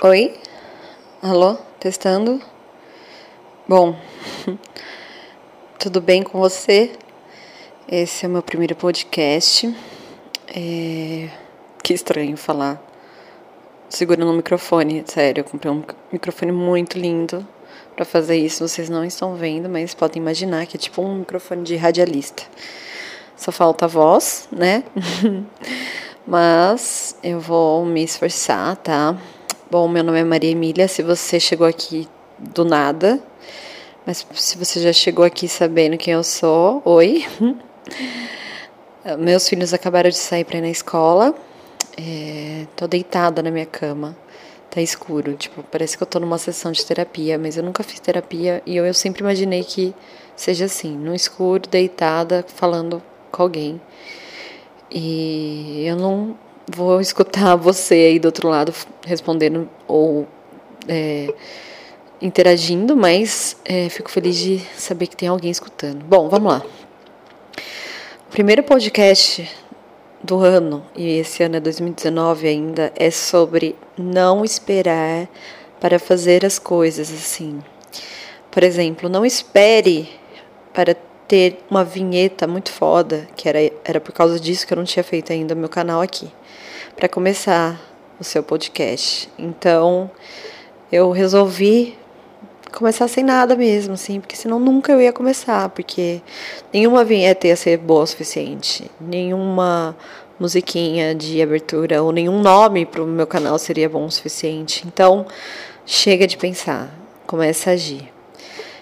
Oi? Alô? Testando? Bom, tudo bem com você? Esse é o meu primeiro podcast. É... Que estranho falar segurando o microfone, sério. Eu comprei um microfone muito lindo para fazer isso. Vocês não estão vendo, mas podem imaginar que é tipo um microfone de radialista. Só falta a voz, né? mas eu vou me esforçar, tá? Bom, meu nome é Maria Emília. Se você chegou aqui do nada, mas se você já chegou aqui sabendo quem eu sou, oi. Meus filhos acabaram de sair para ir na escola. É, tô deitada na minha cama. Tá escuro, tipo, parece que eu tô numa sessão de terapia, mas eu nunca fiz terapia e eu, eu sempre imaginei que seja assim, no escuro, deitada, falando com alguém. E eu não vou escutar você aí do outro lado respondendo ou é, interagindo, mas é, fico feliz de saber que tem alguém escutando. Bom, vamos lá. O primeiro podcast do ano, e esse ano é 2019 ainda, é sobre não esperar para fazer as coisas assim. Por exemplo, não espere para ter uma vinheta muito foda, que era, era por causa disso que eu não tinha feito ainda meu canal aqui para começar o seu podcast. Então, eu resolvi começar sem nada mesmo, assim, porque senão nunca eu ia começar, porque nenhuma vinheta ia ser boa o suficiente, nenhuma musiquinha de abertura ou nenhum nome para o meu canal seria bom o suficiente. Então, chega de pensar, comece a agir.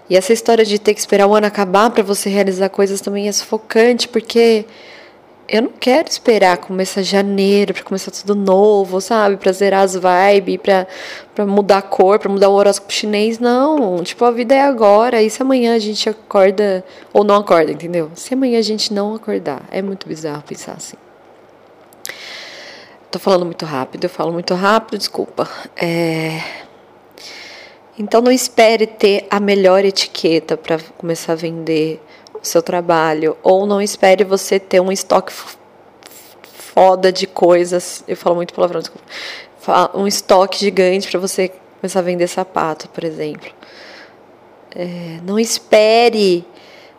E essa história de ter que esperar o ano acabar para você realizar coisas também é sufocante, porque eu não quero esperar começar janeiro para começar tudo novo, sabe? Para zerar as vibes, para para mudar a cor, para mudar o horóscopo chinês, não. Tipo, a vida é agora. E se amanhã a gente acorda ou não acorda, entendeu? Se amanhã a gente não acordar, é muito bizarro pensar assim. Tô falando muito rápido, eu falo muito rápido, desculpa. É... Então não espere ter a melhor etiqueta para começar a vender seu trabalho, ou não espere você ter um estoque foda de coisas. Eu falo muito palavrão, desculpa. Um estoque gigante para você começar a vender sapato, por exemplo. É, não espere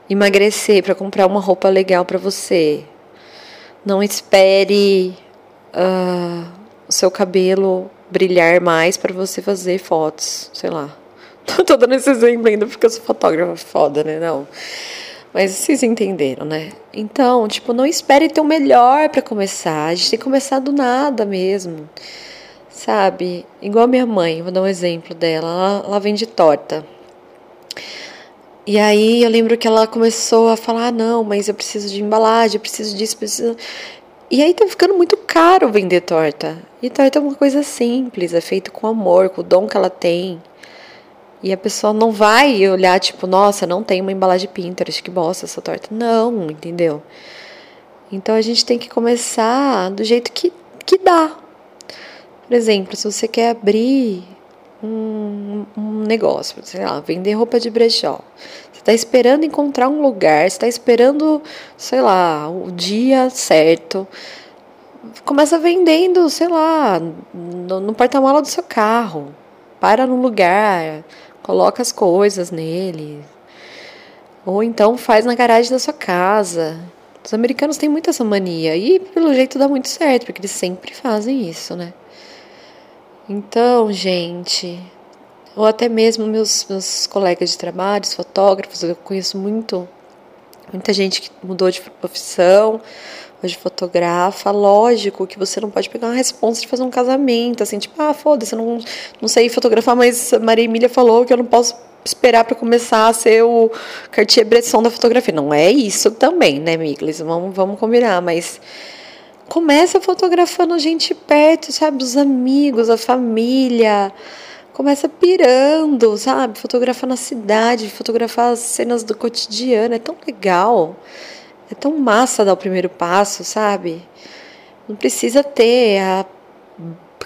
emagrecer para comprar uma roupa legal para você. Não espere uh, o seu cabelo brilhar mais para você fazer fotos, sei lá. Tô dando esse exemplo ainda porque eu sou fotógrafa foda, né? Não. Mas vocês entenderam, né? Então, tipo, não espere ter o melhor para começar. A gente tem que começar do nada mesmo. Sabe? Igual a minha mãe, vou dar um exemplo dela. Ela, ela vende torta. E aí eu lembro que ela começou a falar: ah, não, mas eu preciso de embalagem, eu preciso disso, preciso. E aí tá ficando muito caro vender torta. E torta é uma coisa simples, é feito com amor, com o dom que ela tem. E a pessoa não vai olhar, tipo, nossa, não tem uma embalagem Pinterest, que bosta essa torta. Não, entendeu? Então a gente tem que começar do jeito que, que dá. Por exemplo, se você quer abrir um, um negócio, sei lá, vender roupa de brechó. Está esperando encontrar um lugar, está esperando, sei lá, o dia certo. Começa vendendo, sei lá, no, no porta-mala do seu carro. Para num lugar, coloca as coisas nele. Ou então faz na garagem da sua casa. Os americanos têm muito essa mania e pelo jeito dá muito certo, porque eles sempre fazem isso, né? Então, gente, ou até mesmo meus, meus colegas de trabalho, fotógrafos, eu conheço muito, muita gente que mudou de profissão, hoje fotografa, lógico que você não pode pegar uma resposta de fazer um casamento, assim, tipo, ah, foda-se, eu não, não sei fotografar, mas Maria Emília falou que eu não posso esperar para começar a ser o Cartier-Bresson da fotografia. Não é isso também, né, Miglis? Vamos, vamos combinar, mas começa fotografando gente perto, sabe, os amigos, a família, começa pirando, sabe, fotografar na cidade, fotografar as cenas do cotidiano, é tão legal. É tão massa dar o primeiro passo, sabe? Não precisa ter a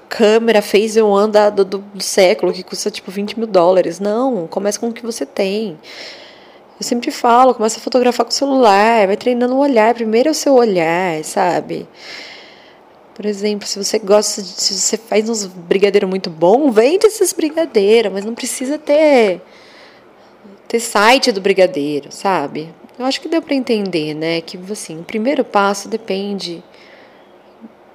câmera Phase One da, do, do século que custa tipo 20 mil dólares. Não, começa com o que você tem. Eu sempre falo, começa a fotografar com o celular, vai treinando o olhar. Primeiro é o seu olhar, sabe? Por exemplo, se você gosta de. Se você faz uns brigadeiros muito bom, vende esses brigadeiros, mas não precisa ter. ter site do brigadeiro, sabe? Eu acho que deu para entender, né? Que assim, o primeiro passo depende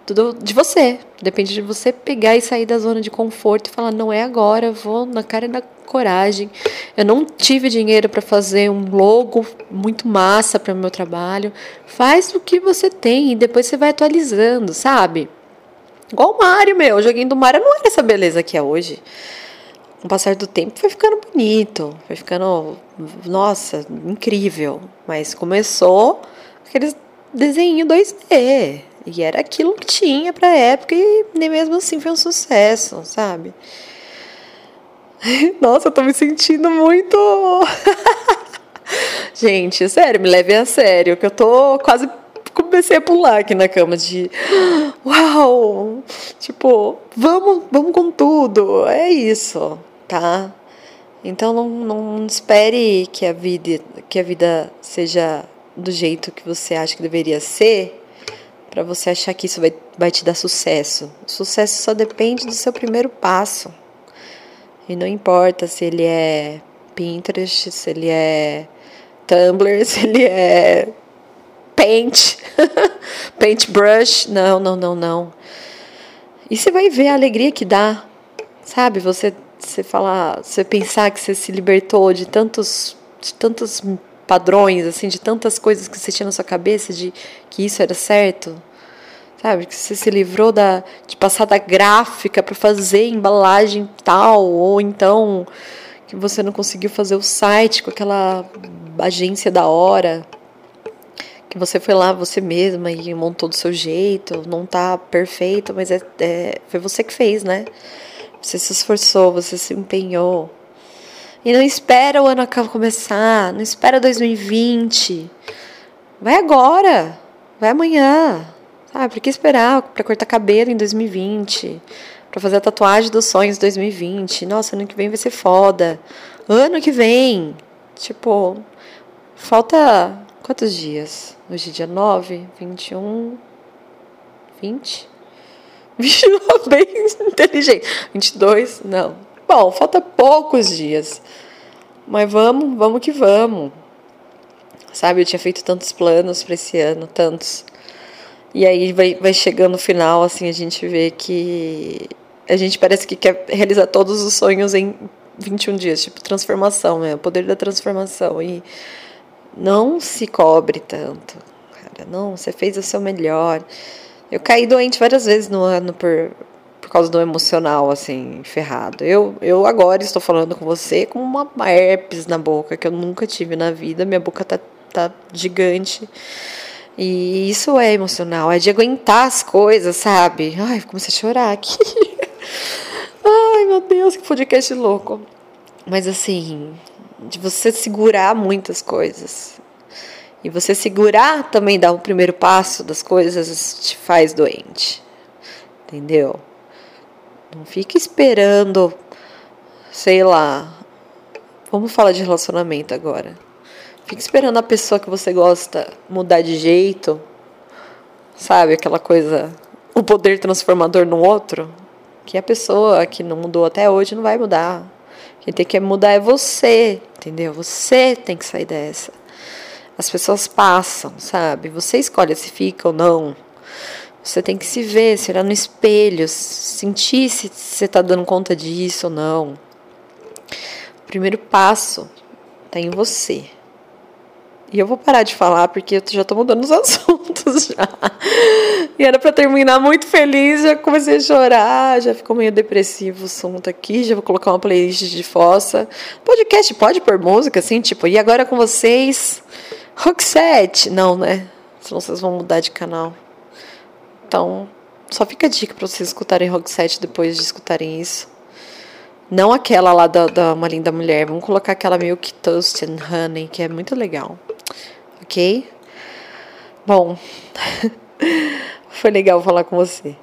tudo de você. Depende de você pegar e sair da zona de conforto e falar: não é agora, vou na cara na coragem. Eu não tive dinheiro para fazer um logo muito massa para o meu trabalho. Faz o que você tem e depois você vai atualizando, sabe? Igual o Mário, meu. O joguinho do Mário não era essa beleza que é hoje. Com o passar do tempo foi ficando bonito, foi ficando, nossa, incrível. Mas começou aqueles desenho 2D. E era aquilo que tinha pra época e nem mesmo assim foi um sucesso, sabe? Nossa, eu tô me sentindo muito. Gente, sério, me leve a sério, que eu tô quase comecei a pular aqui na cama de uau, tipo, vamos, vamos com tudo. É isso, tá? Então não, não espere que a vida que a vida seja do jeito que você acha que deveria ser para você achar que isso vai, vai te dar sucesso. O sucesso só depende do seu primeiro passo. E não importa se ele é Pinterest, se ele é Tumblr, se ele é Paint, Paintbrush. Não, não, não, não. E você vai ver a alegria que dá, sabe? Você, você falar, você pensar que você se libertou de tantos, de tantos padrões, assim, de tantas coisas que você tinha na sua cabeça de que isso era certo. Sabe, que você se livrou da, de passar da gráfica para fazer embalagem tal, ou então que você não conseguiu fazer o site com aquela agência da hora, que você foi lá você mesma e montou do seu jeito, não tá perfeito, mas é, é foi você que fez, né? Você se esforçou, você se empenhou. E não espera o ano começar, não espera 2020. Vai agora, vai amanhã. Sabe, por que esperar para cortar cabelo em 2020? Para fazer a tatuagem dos sonhos em 2020? Nossa, ano que vem vai ser foda. Ano que vem. Tipo, falta quantos dias? Hoje é dia 9, 21, 20? 21, bem inteligente. 22, não. Bom, falta poucos dias. Mas vamos, vamos que vamos. Sabe, eu tinha feito tantos planos para esse ano, tantos. E aí vai, vai chegando o final, assim, a gente vê que a gente parece que quer realizar todos os sonhos em 21 dias, tipo transformação, né? O poder da transformação. E não se cobre tanto, cara. Não, você fez o seu melhor. Eu caí doente várias vezes no ano por, por causa do emocional, assim, ferrado. Eu, eu agora estou falando com você com uma herpes na boca que eu nunca tive na vida. Minha boca tá, tá gigante. E isso é emocional, é de aguentar as coisas, sabe? Ai, comecei a chorar aqui. Ai, meu Deus, que podcast louco. Mas assim, de você segurar muitas coisas. E você segurar também dar o primeiro passo das coisas te faz doente. Entendeu? Não fica esperando, sei lá. Vamos falar de relacionamento agora. Fica esperando a pessoa que você gosta mudar de jeito. Sabe, aquela coisa, o poder transformador no outro, que a pessoa que não mudou até hoje não vai mudar. Quem tem que mudar é você, entendeu? Você tem que sair dessa. As pessoas passam, sabe? Você escolhe se fica ou não. Você tem que se ver, se olhar no espelho, sentir se você está dando conta disso ou não. O primeiro passo está em você. E eu vou parar de falar porque eu já estou mudando os assuntos já. E era para terminar muito feliz, já comecei a chorar, já ficou meio depressivo o assunto aqui, já vou colocar uma playlist de fossa. Podcast pode pôr música assim, tipo, e agora com vocês, Roxette? Não, né? Senão vocês vão mudar de canal. Então, só fica a dica para vocês escutarem 7 depois de escutarem isso. Não aquela lá da, da Uma Linda Mulher. Vamos colocar aquela Milk Toast and Honey, que é muito legal. Ok? Bom, foi legal falar com você.